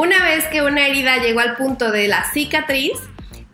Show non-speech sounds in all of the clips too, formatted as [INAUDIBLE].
Una vez que una herida llegó al punto de la cicatriz,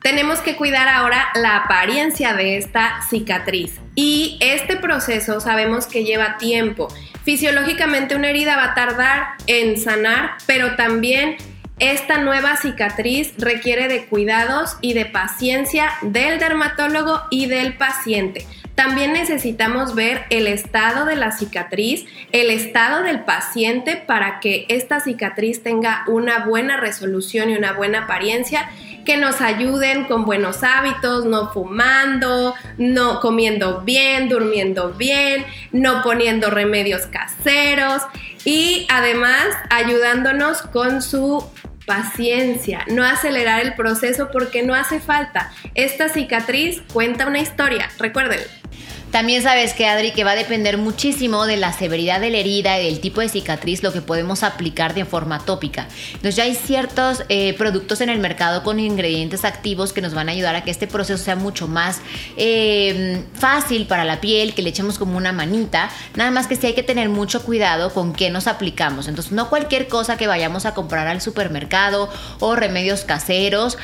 tenemos que cuidar ahora la apariencia de esta cicatriz. Y este proceso sabemos que lleva tiempo. Fisiológicamente una herida va a tardar en sanar, pero también esta nueva cicatriz requiere de cuidados y de paciencia del dermatólogo y del paciente. También necesitamos ver el estado de la cicatriz, el estado del paciente para que esta cicatriz tenga una buena resolución y una buena apariencia que nos ayuden con buenos hábitos, no fumando, no comiendo bien, durmiendo bien, no poniendo remedios caseros y además ayudándonos con su paciencia, no acelerar el proceso porque no hace falta. Esta cicatriz cuenta una historia, recuerden. También sabes que Adri, que va a depender muchísimo de la severidad de la herida y del tipo de cicatriz lo que podemos aplicar de forma tópica. Entonces ya hay ciertos eh, productos en el mercado con ingredientes activos que nos van a ayudar a que este proceso sea mucho más eh, fácil para la piel, que le echemos como una manita. Nada más que sí hay que tener mucho cuidado con qué nos aplicamos. Entonces no cualquier cosa que vayamos a comprar al supermercado o remedios caseros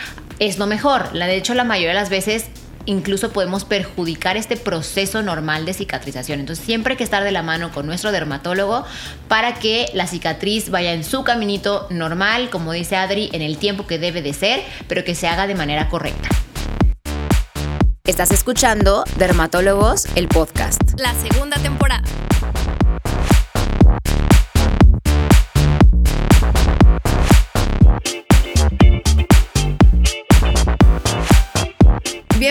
es lo mejor. De hecho, la mayoría de las veces incluso podemos perjudicar este proceso normal de cicatrización. Entonces siempre hay que estar de la mano con nuestro dermatólogo para que la cicatriz vaya en su caminito normal, como dice Adri, en el tiempo que debe de ser, pero que se haga de manera correcta. Estás escuchando Dermatólogos, el podcast. La segunda temporada.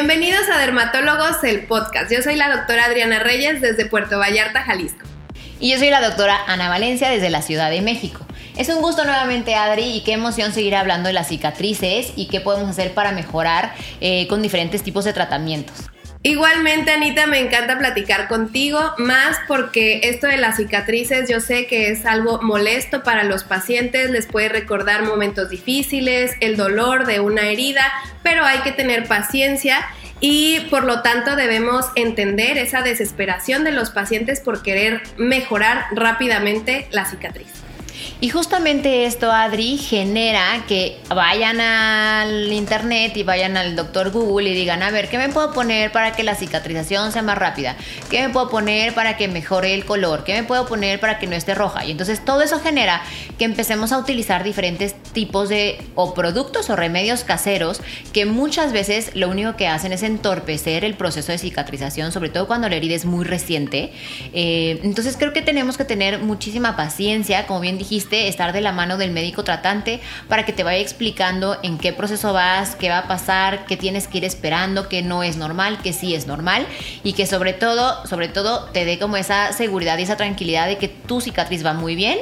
Bienvenidos a Dermatólogos, el podcast. Yo soy la doctora Adriana Reyes desde Puerto Vallarta, Jalisco. Y yo soy la doctora Ana Valencia desde la Ciudad de México. Es un gusto nuevamente, Adri, y qué emoción seguir hablando de las cicatrices y qué podemos hacer para mejorar eh, con diferentes tipos de tratamientos. Igualmente, Anita, me encanta platicar contigo, más porque esto de las cicatrices yo sé que es algo molesto para los pacientes, les puede recordar momentos difíciles, el dolor de una herida, pero hay que tener paciencia y por lo tanto debemos entender esa desesperación de los pacientes por querer mejorar rápidamente la cicatriz. Y justamente esto, Adri, genera que vayan al internet y vayan al doctor Google y digan, a ver, ¿qué me puedo poner para que la cicatrización sea más rápida? ¿Qué me puedo poner para que mejore el color? ¿Qué me puedo poner para que no esté roja? Y entonces todo eso genera que empecemos a utilizar diferentes tipos de o productos o remedios caseros que muchas veces lo único que hacen es entorpecer el proceso de cicatrización, sobre todo cuando la herida es muy reciente. Eh, entonces creo que tenemos que tener muchísima paciencia, como bien estar de la mano del médico tratante para que te vaya explicando en qué proceso vas, qué va a pasar, qué tienes que ir esperando, qué no es normal, qué sí es normal y que sobre todo, sobre todo te dé como esa seguridad y esa tranquilidad de que tu cicatriz va muy bien,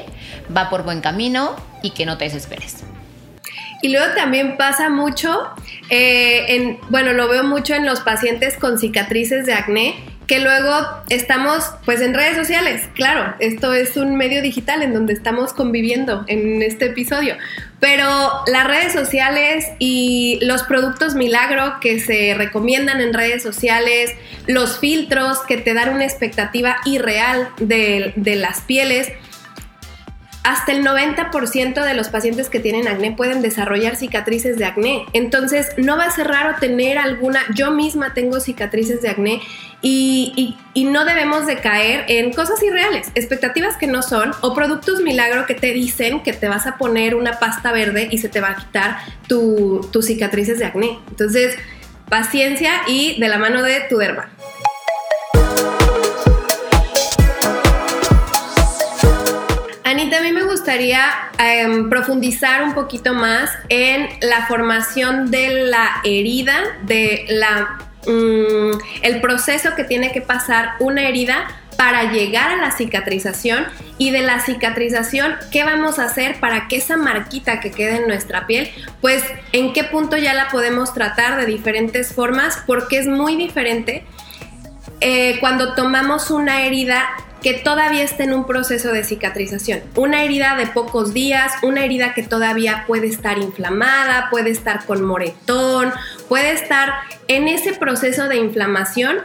va por buen camino y que no te desesperes. Y luego también pasa mucho, eh, en, bueno, lo veo mucho en los pacientes con cicatrices de acné, que luego estamos pues en redes sociales, claro, esto es un medio digital en donde estamos conviviendo en este episodio, pero las redes sociales y los productos milagro que se recomiendan en redes sociales, los filtros que te dan una expectativa irreal de, de las pieles, hasta el 90% de los pacientes que tienen acné pueden desarrollar cicatrices de acné. Entonces, no va a ser raro tener alguna, yo misma tengo cicatrices de acné y, no debemos de caer en cosas irreales, expectativas que no son o productos milagro que te dicen que te vas a poner una pasta verde y se te va a quitar tus cicatrices de acné. Entonces, paciencia y de la mano de tu derma. A mí me gustaría em, profundizar un poquito más en la formación de la herida, de la, mm, el proceso que tiene que pasar una herida para llegar a la cicatrización. Y de la cicatrización, ¿qué vamos a hacer para que esa marquita que quede en nuestra piel, pues en qué punto ya la podemos tratar de diferentes formas, porque es muy diferente eh, cuando tomamos una herida que todavía está en un proceso de cicatrización. Una herida de pocos días, una herida que todavía puede estar inflamada, puede estar con moretón, puede estar en ese proceso de inflamación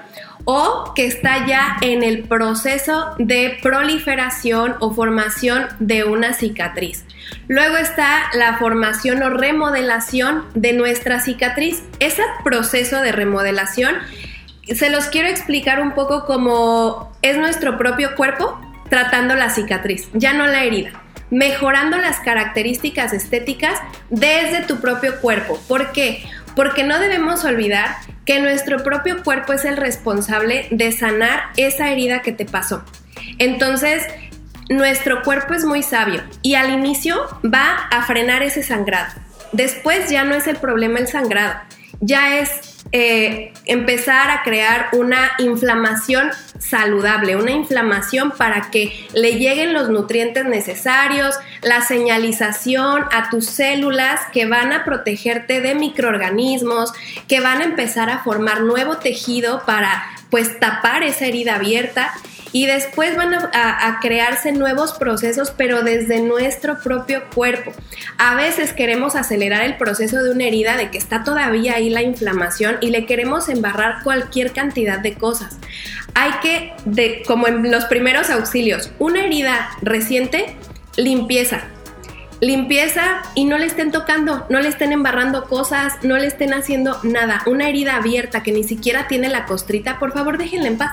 o que está ya en el proceso de proliferación o formación de una cicatriz. Luego está la formación o remodelación de nuestra cicatriz. Ese proceso de remodelación se los quiero explicar un poco como es nuestro propio cuerpo tratando la cicatriz, ya no la herida, mejorando las características estéticas desde tu propio cuerpo. ¿Por qué? Porque no debemos olvidar que nuestro propio cuerpo es el responsable de sanar esa herida que te pasó. Entonces, nuestro cuerpo es muy sabio y al inicio va a frenar ese sangrado. Después ya no es el problema el sangrado, ya es eh, empezar a crear una inflamación saludable, una inflamación para que le lleguen los nutrientes necesarios, la señalización a tus células que van a protegerte de microorganismos, que van a empezar a formar nuevo tejido para pues tapar esa herida abierta y después van a, crearse nuevos procesos, pero desde nuestro propio cuerpo. A veces queremos acelerar el proceso de una herida de que está todavía ahí la inflamación y le queremos embarrar cualquier cantidad de cosas. Hay que, de, como en los primeros auxilios, una herida reciente, limpieza, limpieza y no le estén tocando, no le estén embarrando cosas, no le estén haciendo nada. Una herida abierta que ni siquiera tiene la costrita, por favor déjenla en paz.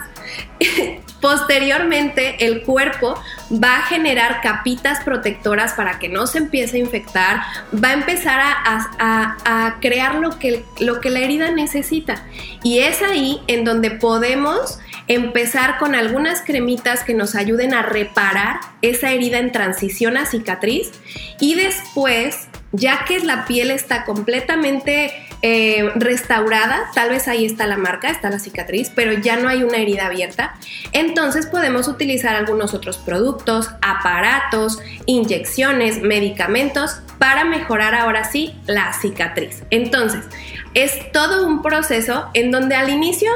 [LAUGHS] Posteriormente, el cuerpo va a generar capitas protectoras para que no se empiece a infectar, va a empezar a, crear lo que, lo que la herida necesita. Y es ahí en donde podemos empezar con algunas cremitas que nos ayuden a reparar esa herida en transición a cicatriz y después, ya que la piel está completamente eh, restaurada, tal vez ahí está la marca, está la cicatriz, pero ya no hay una herida abierta, entonces podemos utilizar algunos otros productos, aparatos, inyecciones, medicamentos para mejorar ahora sí la cicatriz. Entonces, es todo un proceso en donde al inicio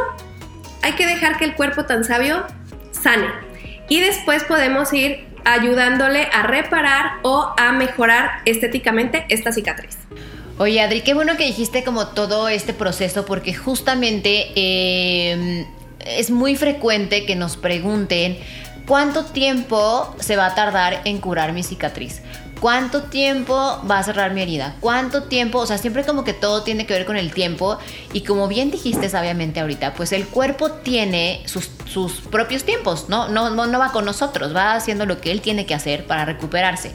hay que dejar que el cuerpo tan sabio sane. Y después podemos ir ayudándole a reparar o a mejorar estéticamente esta cicatriz. Oye, Adri, qué bueno que dijiste como todo este proceso porque justamente em, es muy frecuente que nos pregunten cuánto tiempo se va a tardar en curar mi cicatriz. ¿Cuánto tiempo va a cerrar mi herida? ¿Cuánto tiempo? O sea, siempre como que todo tiene que ver con el tiempo. Y como bien dijiste sabiamente ahorita, pues el cuerpo tiene sus, propios tiempos, ¿no? No, ¿no? no va con nosotros, va haciendo lo que él tiene que hacer para recuperarse.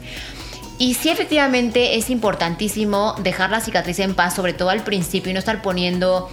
Y sí, efectivamente es importantísimo dejar la cicatriz en paz, sobre todo al principio, y no estar poniendo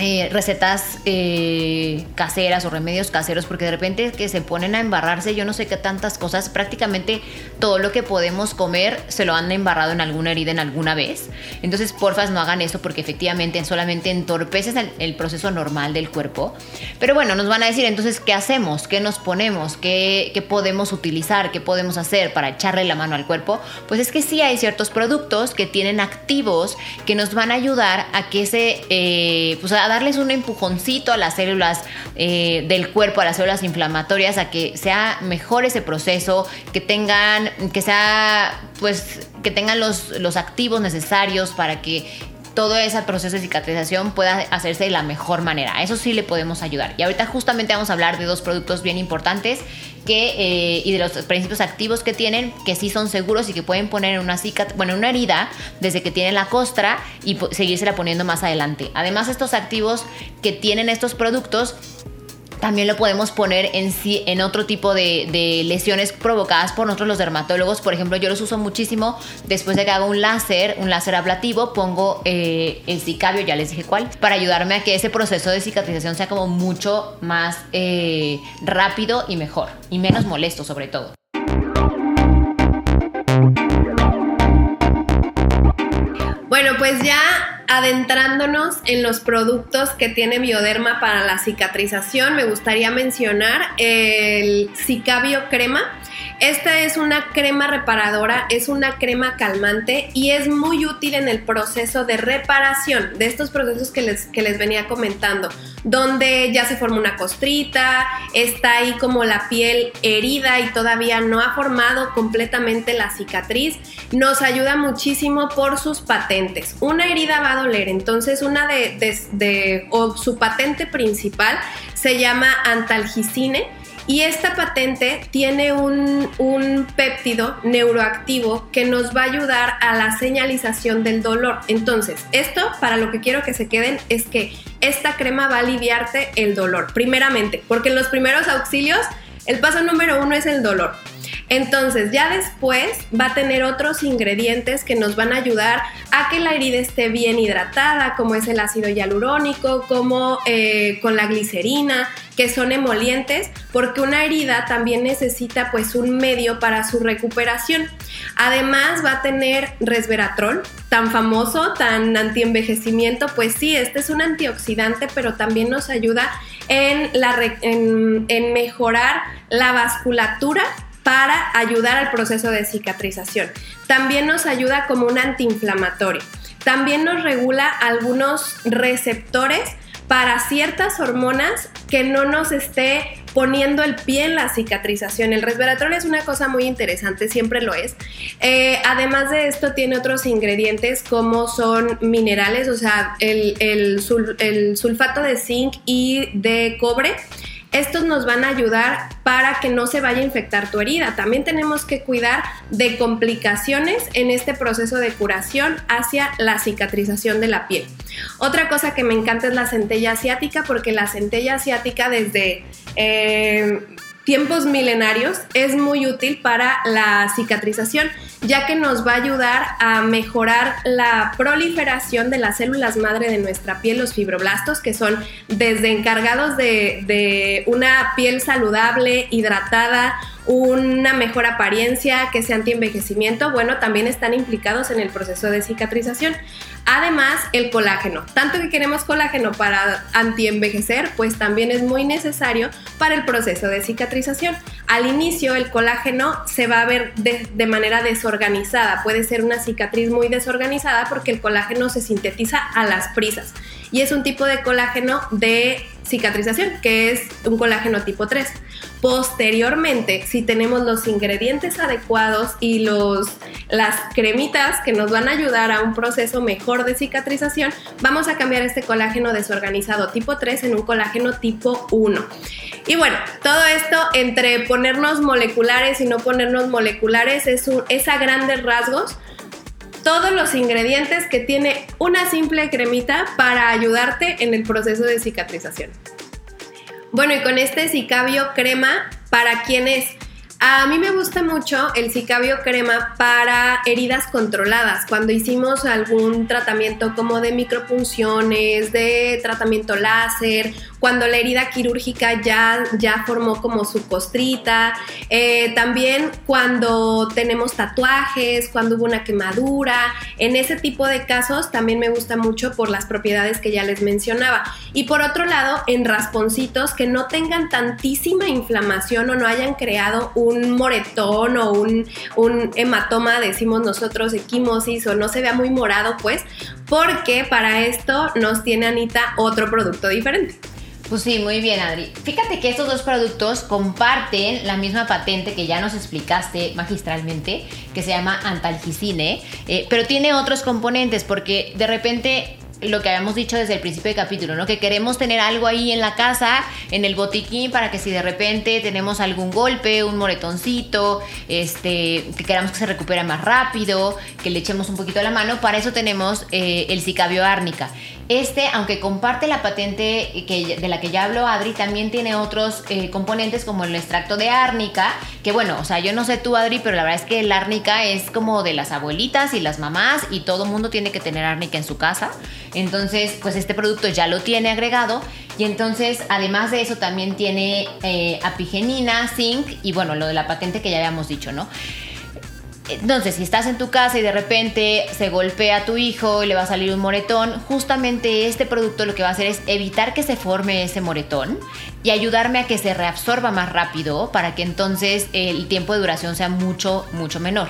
eh, recetas eh, caseras o remedios caseros, porque de repente que se ponen a embarrarse, yo no sé qué tantas cosas, prácticamente todo lo que podemos comer se lo han embarrado en alguna herida en alguna vez. Entonces, porfas, no hagan eso porque efectivamente solamente entorpeces el, proceso normal del cuerpo. Pero bueno, nos van a decir entonces qué hacemos, qué nos ponemos, qué, qué podemos utilizar, qué podemos hacer para echarle la mano al cuerpo. Pues es que sí hay ciertos productos que tienen activos que nos van a ayudar a que se, eh, pues darles un empujoncito a las células eh, del cuerpo, a las células inflamatorias, a que sea mejor ese proceso, que tengan, que sea, pues, que tengan los, los activos necesarios para que todo ese proceso de cicatrización pueda hacerse de la mejor manera. Eso sí le podemos ayudar. Y ahorita justamente vamos a hablar de dos productos bien importantes que, eh, y de los principios activos que tienen, que sí son seguros y que pueden poner en una bueno, una herida desde que tienen la costra y seguírsela poniendo más adelante. Además, estos activos que tienen estos productos también lo podemos poner en, en otro tipo de, lesiones provocadas por nosotros los dermatólogos. Por ejemplo, yo los uso muchísimo después de que hago un láser, un láser ablativo, pongo eh, el cicabio, ya les dije cuál, para ayudarme a que ese proceso de cicatrización sea como mucho más eh, rápido y mejor, y menos molesto sobre todo. Bueno, pues ya adentrándonos en los productos que tiene Bioderma para la cicatrización, me gustaría mencionar el Cicabio Crema. Esta es una crema reparadora, es una crema calmante y es muy útil en el proceso de reparación de estos procesos que les, que les venía comentando, donde ya se forma una costrita, está ahí como la piel herida y todavía no ha formado completamente la cicatriz. Nos ayuda muchísimo por sus patentes. Una herida va a doler, entonces una de, de o su patente principal se llama antalgicine y esta patente tiene un, un, péptido neuroactivo que nos va a ayudar a la señalización del dolor. Entonces, esto para lo que quiero que se queden es que esta crema va a aliviarte el dolor, primeramente, porque en los primeros auxilios el paso número uno es el dolor. Entonces, ya después va a tener otros ingredientes que nos van a ayudar a que la herida esté bien hidratada, como es el ácido hialurónico, como eh, con la glicerina, que son emolientes, porque una herida también necesita pues un medio para su recuperación. Además va a tener resveratrol, tan famoso, tan antienvejecimiento, pues sí, este es un antioxidante, pero también nos ayuda en, la, en mejorar la vasculatura para ayudar al proceso de cicatrización. También nos ayuda como un antiinflamatorio. También nos regula algunos receptores para ciertas hormonas que no nos esté poniendo el pie en la cicatrización. El resveratrol es una cosa muy interesante, siempre lo es. Eh, además de esto, tiene otros ingredientes como son minerales, o sea, el sulfato de zinc y de cobre estos nos van a ayudar para que no se vaya a infectar tu herida. También tenemos que cuidar de complicaciones en este proceso de curación hacia la cicatrización de la piel. Otra cosa que me encanta es la centella asiática porque la centella asiática desde... Eh, tiempos milenarios es muy útil para la cicatrización, ya que nos va a ayudar a mejorar la proliferación de las células madre de nuestra piel, los fibroblastos, que son desde encargados de, de una piel saludable, hidratada, una mejor apariencia, que sea anti-envejecimiento, bueno, también están implicados en el proceso de cicatrización. Además, el colágeno. Tanto que queremos colágeno para anti-envejecer, pues también es muy necesario para el proceso de cicatrización. Al inicio, el colágeno se va a ver de, de manera Puede ser una cicatriz muy desorganizada porque el colágeno se sintetiza a las prisas. Y es un tipo de colágeno de cicatrización, que es un colágeno tipo 3. Posteriormente, si tenemos los ingredientes adecuados y los, las cremitas que nos van a ayudar a un proceso mejor de cicatrización, vamos a cambiar este colágeno desorganizado tipo 3 en un colágeno tipo 1. Y bueno, todo esto entre ponernos moleculares y no ponernos moleculares es, un, es a grandes rasgos todos los ingredientes que tiene una simple cremita para ayudarte en el proceso de cicatrización. Bueno, y con este Cicabio crema, para quienes a mí me gusta mucho el Cicabio crema para heridas controladas. Cuando hicimos algún tratamiento como de micropunciones, de tratamiento láser cuando la herida quirúrgica ya, ya formó como su costrita, eh, también cuando tenemos tatuajes, cuando hubo una quemadura, en ese tipo de casos también me gusta mucho por las propiedades que ya les mencionaba. Y por otro lado, en rasponcitos que no tengan tantísima inflamación o no hayan creado un moretón o un, un hematoma, decimos nosotros, equimosis o no se vea muy morado, pues, porque para esto nos tiene Anita otro producto diferente. Pues sí, muy bien, Adri. Fíjate que estos dos productos comparten la misma patente que ya nos explicaste magistralmente, que se llama antalgicine, eh, pero tiene otros componentes porque de repente lo que habíamos dicho desde el principio del capítulo, ¿no? Que queremos tener algo ahí en la casa, en el botiquín, para que si de repente tenemos algún golpe, un moretoncito, este, que queramos que se recupere más rápido, que le echemos un poquito a la mano, para eso tenemos eh, el Cicabio árnica. Este, aunque comparte la patente de la que ya habló Adri, también tiene otros eh, componentes como el extracto de árnica, que bueno, o sea, yo no sé tú Adri, pero la verdad es que el árnica es como de las abuelitas y las mamás y todo mundo tiene que tener árnica en su casa. Entonces, pues este producto ya lo tiene agregado y entonces, además de eso, también tiene eh, apigenina, zinc y bueno, lo de la patente que ya habíamos dicho, ¿no? Entonces, si estás en tu casa y de repente se golpea a tu hijo y le va a salir un moretón, justamente este producto lo que va a hacer es evitar que se forme ese moretón y ayudarme a que se reabsorba más rápido para que entonces el tiempo de duración sea mucho, mucho menor.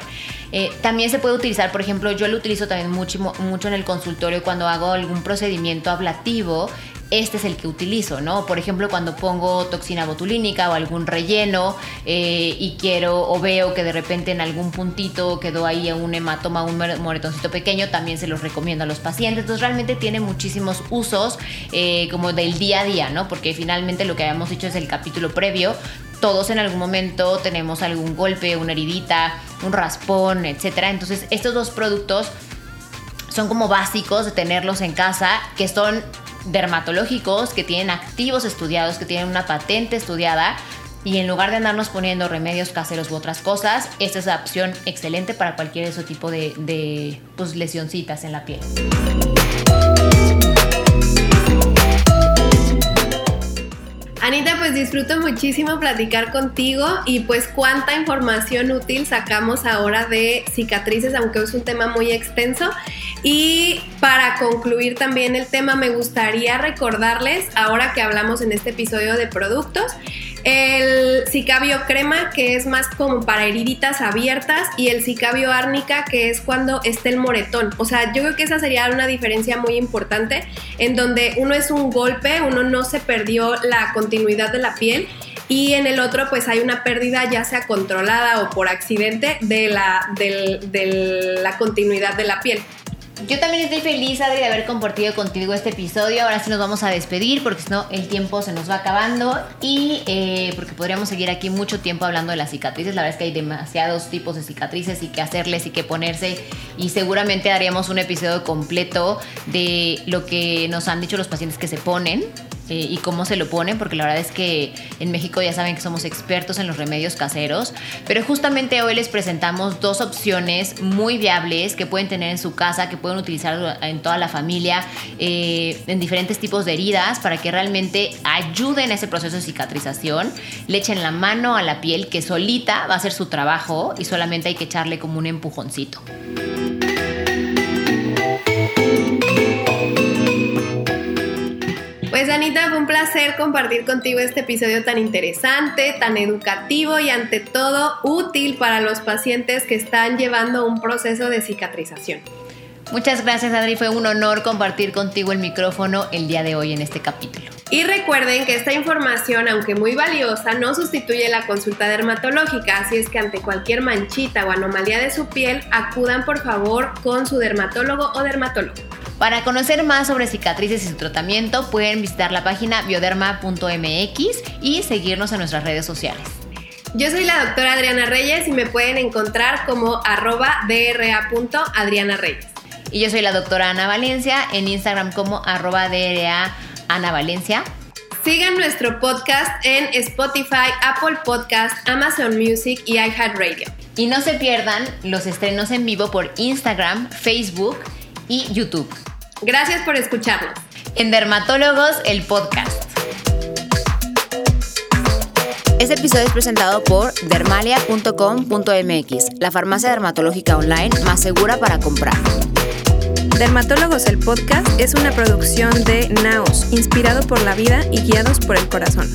Eh, también se puede utilizar, por ejemplo, yo lo utilizo también mucho, mucho en el consultorio cuando hago algún procedimiento ablativo este es el que utilizo, ¿no? Por ejemplo, cuando pongo toxina botulínica o algún relleno eh, y quiero o veo que de repente en algún puntito quedó ahí un hematoma, un moretoncito pequeño, también se los recomiendo a los pacientes. Entonces realmente tiene muchísimos usos eh, como del día a día, ¿no? Porque finalmente lo que habíamos dicho es el capítulo previo, todos en algún momento tenemos algún golpe, una heridita, un raspón, etcétera. Entonces, estos dos productos son como básicos de tenerlos en casa, que son dermatológicos, que tienen activos estudiados, que tienen una patente estudiada. Y en lugar de andarnos poniendo remedios caseros u otras cosas, esta es la opción excelente para cualquier ese tipo de, de pues, lesioncitas en la piel. Pues disfruto muchísimo platicar contigo y pues cuánta información útil sacamos ahora de cicatrices, aunque es un tema muy extenso. Y para concluir también el tema, me gustaría recordarles, ahora que hablamos en este episodio de productos, el cicabio crema, que es más como para heriditas abiertas, y el cicabio árnica, que es cuando está el moretón. O sea, yo creo que esa sería una diferencia muy importante, en donde uno es un golpe, uno no se perdió la continuidad de la piel, y en el otro pues hay una pérdida ya sea controlada o por accidente de la, de la continuidad de la piel. Yo también estoy feliz, Adri, de haber compartido contigo este episodio. Ahora sí nos vamos a despedir porque si no el tiempo se nos va acabando y eh, porque podríamos seguir aquí mucho tiempo hablando de las cicatrices. La verdad es que hay demasiados tipos de cicatrices y que hacerles y que ponerse y seguramente haríamos un episodio completo de lo que nos han dicho los pacientes que se ponen eh, y cómo se lo ponen, porque la verdad es que en México ya saben que somos expertos en los remedios caseros, pero justamente hoy les presentamos dos opciones muy viables que pueden tener en su casa, que pueden utilizar en toda la familia, eh, en diferentes tipos de heridas, para que realmente ayuden a ese proceso de cicatrización, le echen la mano a la piel que solita va a hacer su trabajo y solamente hay que echarle como un empujoncito. Anita, fue un placer compartir contigo este episodio tan interesante, tan educativo y ante todo útil para los pacientes que están llevando un proceso de cicatrización. Muchas gracias Adri, fue un honor compartir contigo el micrófono el día de hoy en este capítulo. Y recuerden que esta información, aunque muy valiosa, no sustituye la consulta dermatológica, así es que ante cualquier manchita o anomalía de su piel, acudan por favor con su dermatólogo o dermatólogo. Para conocer más sobre cicatrices y su tratamiento, pueden visitar la página bioderma.mx y seguirnos en nuestras redes sociales. Yo soy la doctora Adriana Reyes y me pueden encontrar como arroba dra.adriana Reyes. Y yo soy la doctora Ana Valencia en Instagram como arroba dra Ana Valencia. Sigan nuestro podcast en Spotify, Apple Podcast, Amazon Music y iHeartRadio. Y no se pierdan los estrenos en vivo por Instagram, Facebook y YouTube. Gracias por escucharnos. En Dermatólogos, el podcast. Este episodio es presentado por dermalia.com.mx, la farmacia dermatológica online más segura para comprar. Dermatólogos el podcast es una producción de Naos, inspirado por la vida y guiados por el corazón.